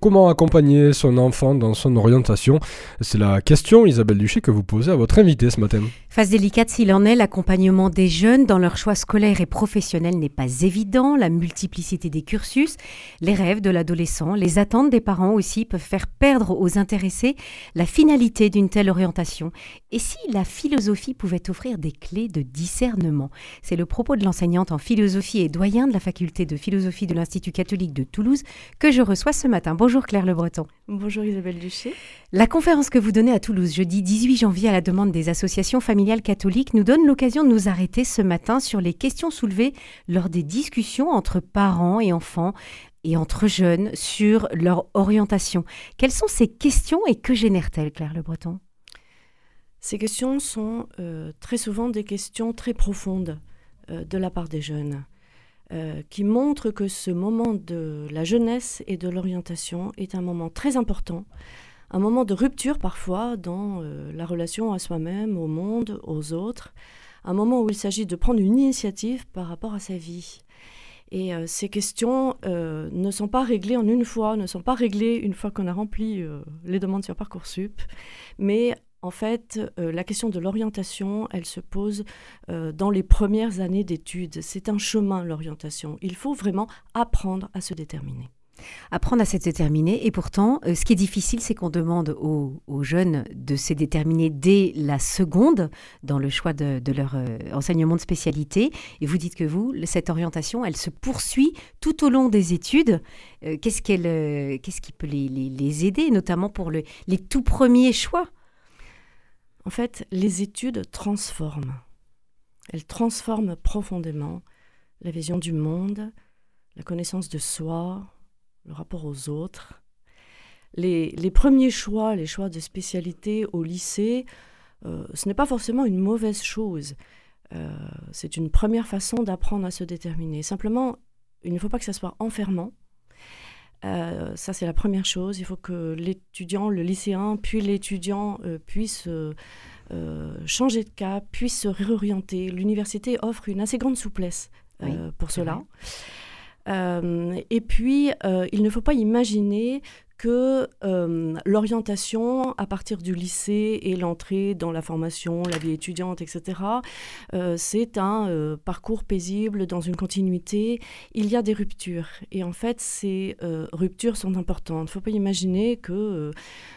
Comment accompagner son enfant dans son orientation? C'est la question, Isabelle Duché, que vous posez à votre invité ce matin. Phase délicate s'il en est, l'accompagnement des jeunes dans leur choix scolaire et professionnel n'est pas évident. La multiplicité des cursus, les rêves de l'adolescent, les attentes des parents aussi peuvent faire perdre aux intéressés la finalité d'une telle orientation. Et si la philosophie pouvait offrir des clés de discernement? C'est le propos de l'enseignante en philosophie et doyen de la faculté de philosophie de l'Institut catholique de Toulouse que je reçois ce matin. Bonjour Claire Le Breton. Bonjour Isabelle Duché. La conférence que vous donnez à Toulouse jeudi 18 janvier à la demande des associations familiales catholiques nous donne l'occasion de nous arrêter ce matin sur les questions soulevées lors des discussions entre parents et enfants et entre jeunes sur leur orientation. Quelles sont ces questions et que génèrent-elles, Claire Le Breton? Ces questions sont euh, très souvent des questions très profondes euh, de la part des jeunes. Euh, qui montre que ce moment de la jeunesse et de l'orientation est un moment très important, un moment de rupture parfois dans euh, la relation à soi-même, au monde, aux autres, un moment où il s'agit de prendre une initiative par rapport à sa vie. Et euh, ces questions ne sont pas réglées en une fois, ne sont pas réglées une fois qu'on a rempli les demandes sur Parcoursup, mais en fait, euh, la question de l'orientation, elle se pose euh, dans les premières années d'études. C'est un chemin, l'orientation. Il faut vraiment apprendre à se déterminer. Apprendre à se déterminer. Et pourtant, euh, ce qui est difficile, c'est qu'on demande aux, jeunes de se déterminer dès la seconde dans le choix de, leur enseignement de spécialité. Et vous dites que vous, cette orientation, elle se poursuit tout au long des études. qu'est-ce, qu'elle, qu'est-ce qui peut les, aider, notamment pour les tout premiers choix? En fait, les études transforment. Elles transforment profondément la vision du monde, la connaissance de soi, le rapport aux autres. Les, premiers choix, les choix de spécialité au lycée, euh, ce n'est pas forcément une mauvaise chose. Euh, c'est une première façon d'apprendre à se déterminer. Simplement, il ne faut pas que ça soit enfermant. Euh, ça, c'est la première chose. Il faut que l'étudiant, le lycéen, puis l'étudiant euh, puisse euh, changer de cap, puisse se réorienter. L'université offre une assez grande souplesse pour cela. et puis, il ne faut pas imaginer que euh, l'orientation à partir du lycée et l'entrée dans la formation, la vie étudiante, etc., euh, c'est un euh, parcours paisible dans une continuité. Il y a des ruptures. Et en fait, ces ruptures sont importantes. Il ne faut pas imaginer que,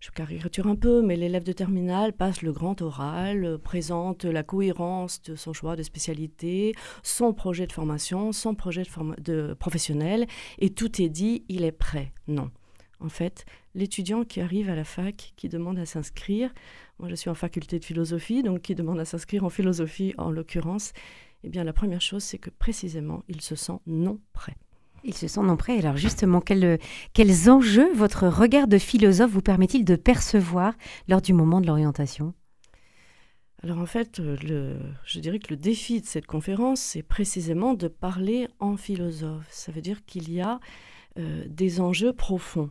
je caricature un peu, mais l'élève de terminale passe le grand oral, présente la cohérence de son choix de spécialité, son projet de formation, son projet de, de professionnel, et tout est dit, il est prêt. Non en fait, l'étudiant qui arrive à la fac, qui demande à s'inscrire, moi je suis en faculté de philosophie, donc qui demande à s'inscrire en philosophie en l'occurrence, eh bien la première chose, c'est que précisément, il se sent non prêt. Il se sent non prêt. Alors justement, quels, quels enjeux votre regard de philosophe vous permet-il de percevoir lors du moment de l'orientation? Alors en fait, le, je dirais que le défi de cette conférence, c'est précisément de parler en philosophe. Ça veut dire qu'il y a euh, des enjeux profonds.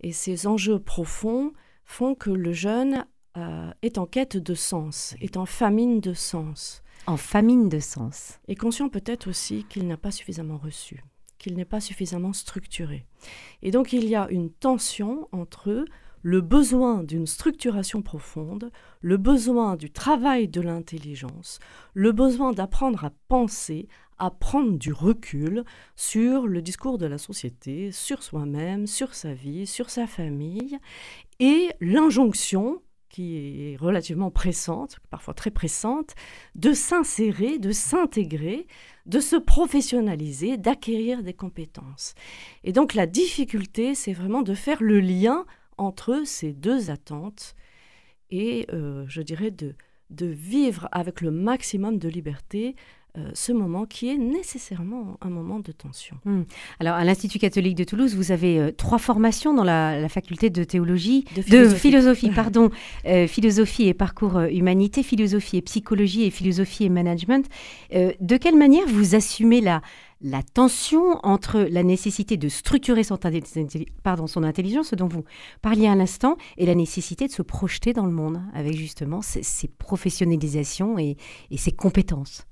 Et ces enjeux profonds font que le jeune euh, est en quête de sens, est en famine de sens. En famine de sens. Et conscient peut-être aussi qu'il n'a pas suffisamment reçu, qu'il n'est pas suffisamment structuré. Et donc il y a une tension entre le besoin d'une structuration profonde, le besoin du travail de l'intelligence, le besoin d'apprendre à penser, à prendre du recul sur le discours de la société, sur soi-même, sur sa vie, sur sa famille, et l'injonction qui est relativement pressante, parfois très pressante, de s'insérer, de s'intégrer, de se professionnaliser, d'acquérir des compétences. Et donc la difficulté, c'est vraiment de faire le lien entre ces deux attentes et, euh, je dirais, de, de vivre avec le maximum de liberté euh, ce moment qui est nécessairement un moment de tension. Hmm. Alors, à l'Institut catholique de Toulouse, vous avez euh, trois formations dans la, faculté de théologie, de philosophie, pardon, euh, philosophie et parcours humanité, philosophie et psychologie et philosophie et management. de quelle manière vous assumez la, la tension entre la nécessité de structurer son, pardon, son intelligence, dont vous parliez à l'instant, et la nécessité de se projeter dans le monde avec justement ces, professionnalisations et, et ces compétences?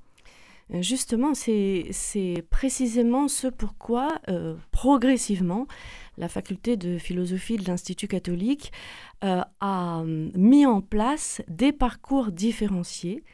Justement, c'est précisément ce pourquoi, euh, progressivement, la faculté de philosophie de l'Institut catholique euh, a hum, mis en place des parcours différenciés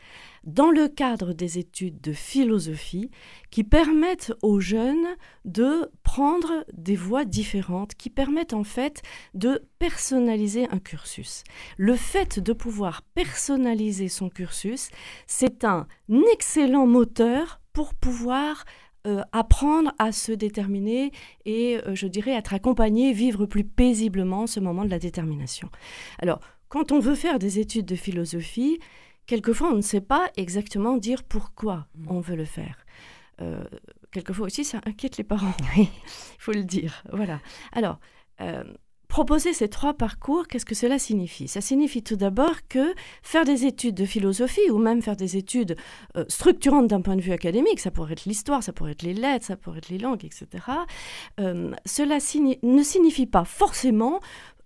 dans le cadre des études de philosophie qui permettent aux jeunes de prendre des voies différentes, qui permettent en fait de personnaliser un cursus. Le fait de pouvoir personnaliser son cursus, c'est un excellent moteur pour pouvoir euh, apprendre à se déterminer et, euh, je dirais, être accompagné, vivre plus paisiblement ce moment de la détermination. Alors, quand on veut faire des études de philosophie, quelquefois on ne sait pas exactement dire pourquoi mm. on veut le faire. Euh, quelquefois aussi, ça inquiète les parents. Il faut le dire. Voilà. Alors, proposer ces trois parcours, qu'est-ce que cela signifie? Ça signifie tout d'abord que faire des études de philosophie ou même faire des études euh, structurantes d'un point de vue académique, ça pourrait être l'histoire, ça pourrait être les lettres, ça pourrait être les langues, etc., euh, cela ne signifie pas forcément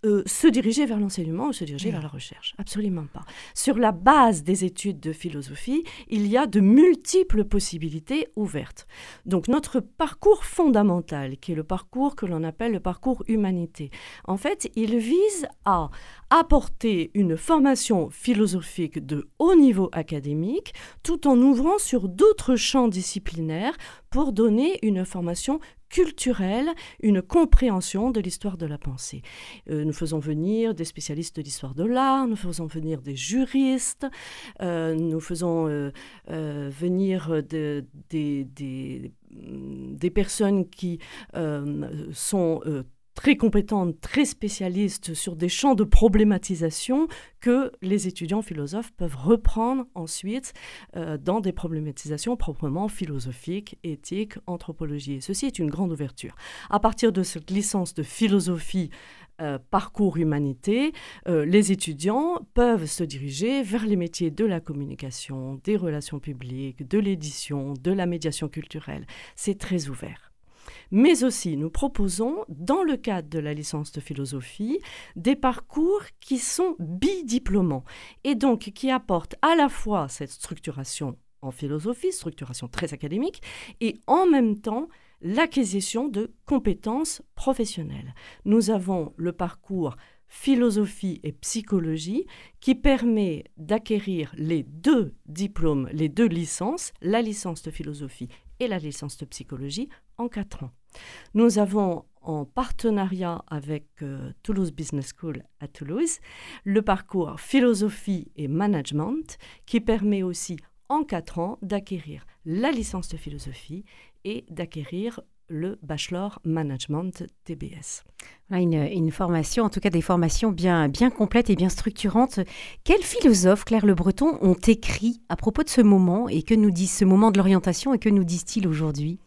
euh, se diriger vers l'enseignement ou se diriger vers la recherche. Absolument pas. Sur la base des études de philosophie, il y a de multiples possibilités ouvertes. Donc notre parcours fondamental, qui est le parcours que l'on appelle le parcours humanité, en fait, il vise à apporter une formation philosophique de haut niveau académique tout en ouvrant sur d'autres champs disciplinaires pour donner une formation culturelle, une compréhension de l'histoire de la pensée. Euh, nous faisons venir des spécialistes de l'histoire de l'art, nous faisons venir des juristes, euh, nous faisons euh, venir des, des, personnes qui sont très compétentes, très spécialistes sur des champs de problématisation que les étudiants philosophes peuvent reprendre ensuite euh, dans des problématisations proprement philosophiques, éthiques, anthropologie. Et ceci est une grande ouverture. À partir de cette licence de philosophie euh, parcours humanité, euh, les étudiants peuvent se diriger vers les métiers de la communication, des relations publiques, de l'édition, de la médiation culturelle. C'est très ouvert mais aussi nous proposons, dans le cadre de la licence de philosophie, des parcours qui sont bidiplômants et donc qui apportent à la fois cette structuration en philosophie, structuration très académique, et en même temps l'acquisition de compétences professionnelles. Nous avons le parcours philosophie et psychologie qui permet d'acquérir les deux diplômes, les deux licences, la licence de philosophie et la licence de psychologie en quatre ans. Nous avons en partenariat avec euh, Toulouse Business School à Toulouse le parcours philosophie et management qui permet aussi en quatre ans d'acquérir la licence de philosophie et d'acquérir le bachelor management TBS. Une, une, formation, en tout cas des formations bien, bien complètes et bien structurantes. Quels philosophes, Claire Le Breton, ont écrit à propos de ce moment et que nous disent ce moment de l'orientation et que nous disent-ils aujourd'hui?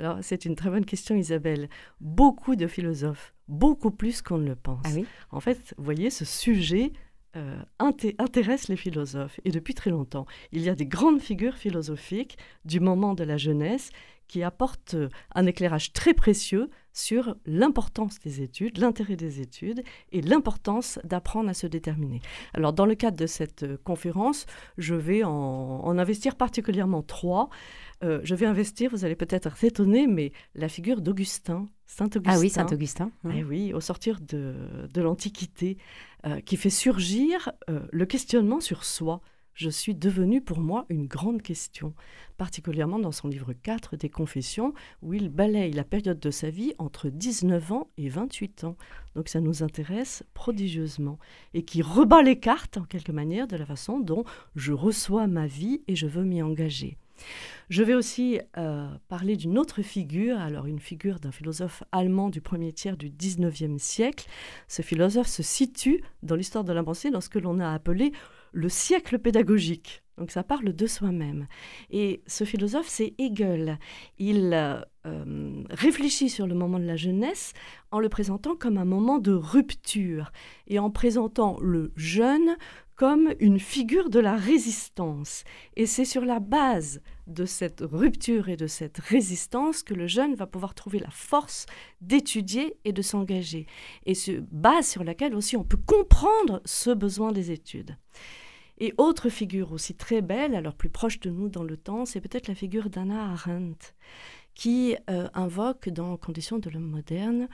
Alors, c'est une très bonne question, Isabelle. Beaucoup de philosophes, beaucoup plus qu'on ne le pense. Ah en fait, vous voyez, ce sujet euh, intéresse les philosophes. Et depuis très longtemps, il y a des grandes figures philosophiques du moment de la jeunesse qui apportent un éclairage très précieux sur l'importance des études, l'intérêt des études et l'importance d'apprendre à se déterminer. Alors, dans le cadre de cette conférence, je vais en, en investir particulièrement trois. Euh, je vais investir, vous allez peut-être être étonné, mais la figure d'Augustin, Saint-Augustin. Ah oui, Saint-Augustin. Eh oui, au sortir de, l'Antiquité, euh, qui fait surgir euh, le questionnement sur soi. Je suis devenu pour moi une grande question, particulièrement dans son livre 4 des Confessions, où il balaye la période de sa vie entre 19 ans et 28 ans. Donc ça nous intéresse prodigieusement, et qui rebat les cartes, en quelque manière, de la façon dont je reçois ma vie et je veux m'y engager. Je vais aussi euh, parler d'une autre figure, alors une figure d'un philosophe allemand du premier tiers du 19e siècle. Ce philosophe se situe dans l'histoire de la pensée dans ce que l'on a appelé le siècle pédagogique. Donc ça parle de soi-même. Et ce philosophe, c'est Hegel. Il euh, réfléchit sur le moment de la jeunesse en le présentant comme un moment de rupture et en présentant le jeune comme une figure de la résistance. Et c'est sur la base de cette rupture et de cette résistance que le jeune va pouvoir trouver la force d'étudier et de s'engager. Et ce base sur laquelle aussi on peut comprendre ce besoin des études. Et autre figure aussi très belle, alors plus proche de nous dans le temps, c'est peut-être la figure d'Anna Arendt, qui euh, invoque dans Conditions de l'homme moderne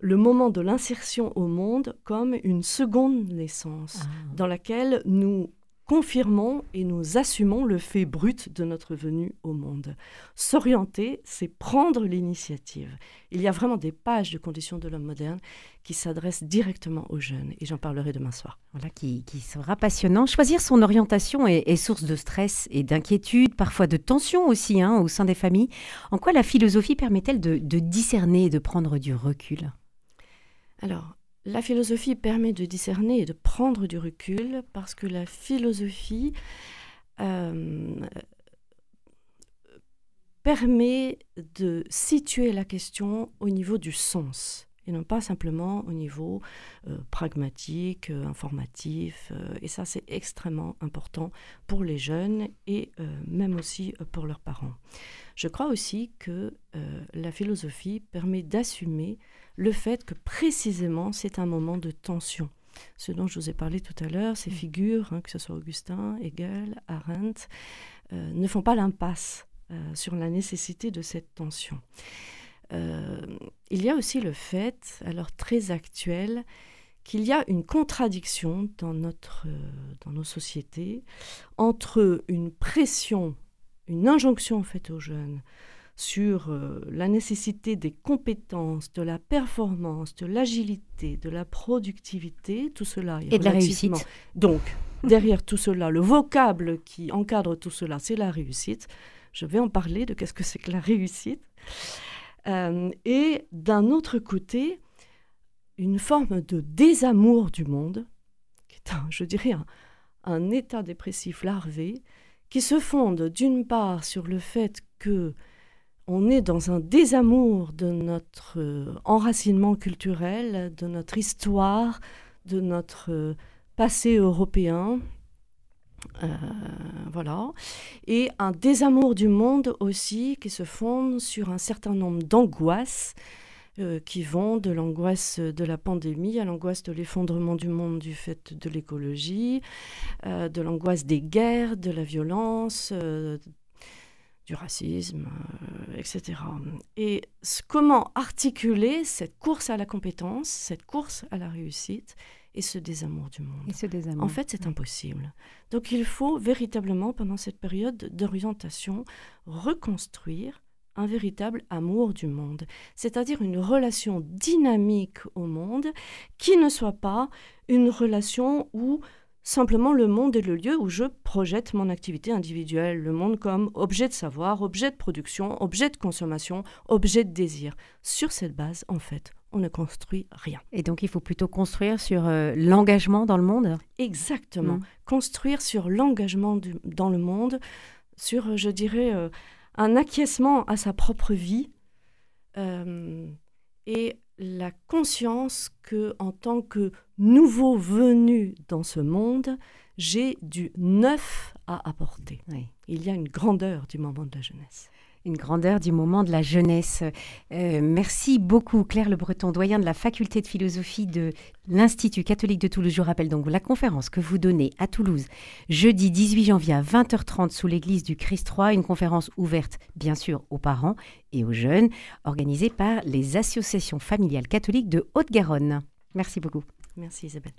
le moment de l'insertion au monde comme une seconde naissance, ah. dans laquelle nous confirmons et nous assumons le fait brut de notre venue au monde. S'orienter, c'est prendre l'initiative. Il y a vraiment des pages de conditions de l'homme moderne qui s'adressent directement aux jeunes, et j'en parlerai demain soir. Voilà, qui, sera passionnant. Choisir son orientation est, source de stress et d'inquiétude, parfois de tension aussi hein, au sein des familles. En quoi la philosophie permet-elle de, de discerner et de prendre du recul? Alors, la philosophie permet de discerner et de prendre du recul parce que la philosophie euh, permet de situer la question au niveau du sens et non pas simplement au niveau euh, pragmatique, euh, informatif. et ça, c'est extrêmement important pour les jeunes et même aussi pour leurs parents. Je crois aussi que la philosophie permet d'assumer le fait que précisément c'est un moment de tension. Ce dont je vous ai parlé tout à l'heure, ces mm. figures, hein, que ce soit Augustin, Hegel, Arendt, euh, ne font pas l'impasse euh, sur la nécessité de cette tension. Euh, il y a aussi le fait, alors très actuel, qu'il y a une contradiction dans, notre, dans nos sociétés entre une pression, une injonction faite aux jeunes sur euh, la nécessité des compétences, de la performance, de l'agilité, de la productivité, tout cela est Et de la réussite. Donc, derrière tout cela, le vocable qui encadre tout cela, c'est la réussite. Je vais en parler de qu'est-ce que c'est que la réussite. Euh, et d'un autre côté, une forme de désamour du monde, qui est, je dirais, un, un état dépressif larvé, qui se fonde d'une part sur le fait que on est dans un désamour de notre euh, enracinement culturel, de notre histoire, de notre euh, passé européen. Euh, voilà. Et un désamour du monde aussi qui se fonde sur un certain nombre d'angoisses qui vont de l'angoisse de la pandémie à l'angoisse de l'effondrement du monde du fait de l'écologie, de l'angoisse des guerres, de la violence, du racisme, euh, etc. Et comment articuler cette course à la compétence, cette course à la réussite et ce désamour du monde. Et ce désamour. En fait, c'est impossible. Donc il faut véritablement, pendant cette période d'orientation, reconstruire un véritable amour du monde, c'est-à-dire une relation dynamique au monde qui ne soit pas une relation où Simplement, le monde est le lieu où je projette mon activité individuelle, le monde comme objet de savoir, objet de production, objet de consommation, objet de désir. Sur cette base, en fait, on ne construit rien. Et donc, il faut plutôt construire sur euh, l'engagement dans le monde? Exactement. Mmh. Construire sur l'engagement dans le monde, sur, euh, je dirais, euh, un acquiescement à sa propre vie et la conscience que en tant que nouveau venu dans ce monde, j'ai du neuf à apporter. Il y a une grandeur du moment de la jeunesse une grandeur du moment de la jeunesse. Euh, merci beaucoup Claire Le Breton, doyen de la faculté de philosophie de l'Institut catholique de Toulouse. Je rappelle donc la conférence que vous donnez à Toulouse jeudi 18 janvier à 20h30 sous l'église du Christ Roi, une conférence ouverte bien sûr aux parents et aux jeunes, organisée par les associations familiales catholiques de Haute-Garonne. Merci beaucoup. Merci Isabelle.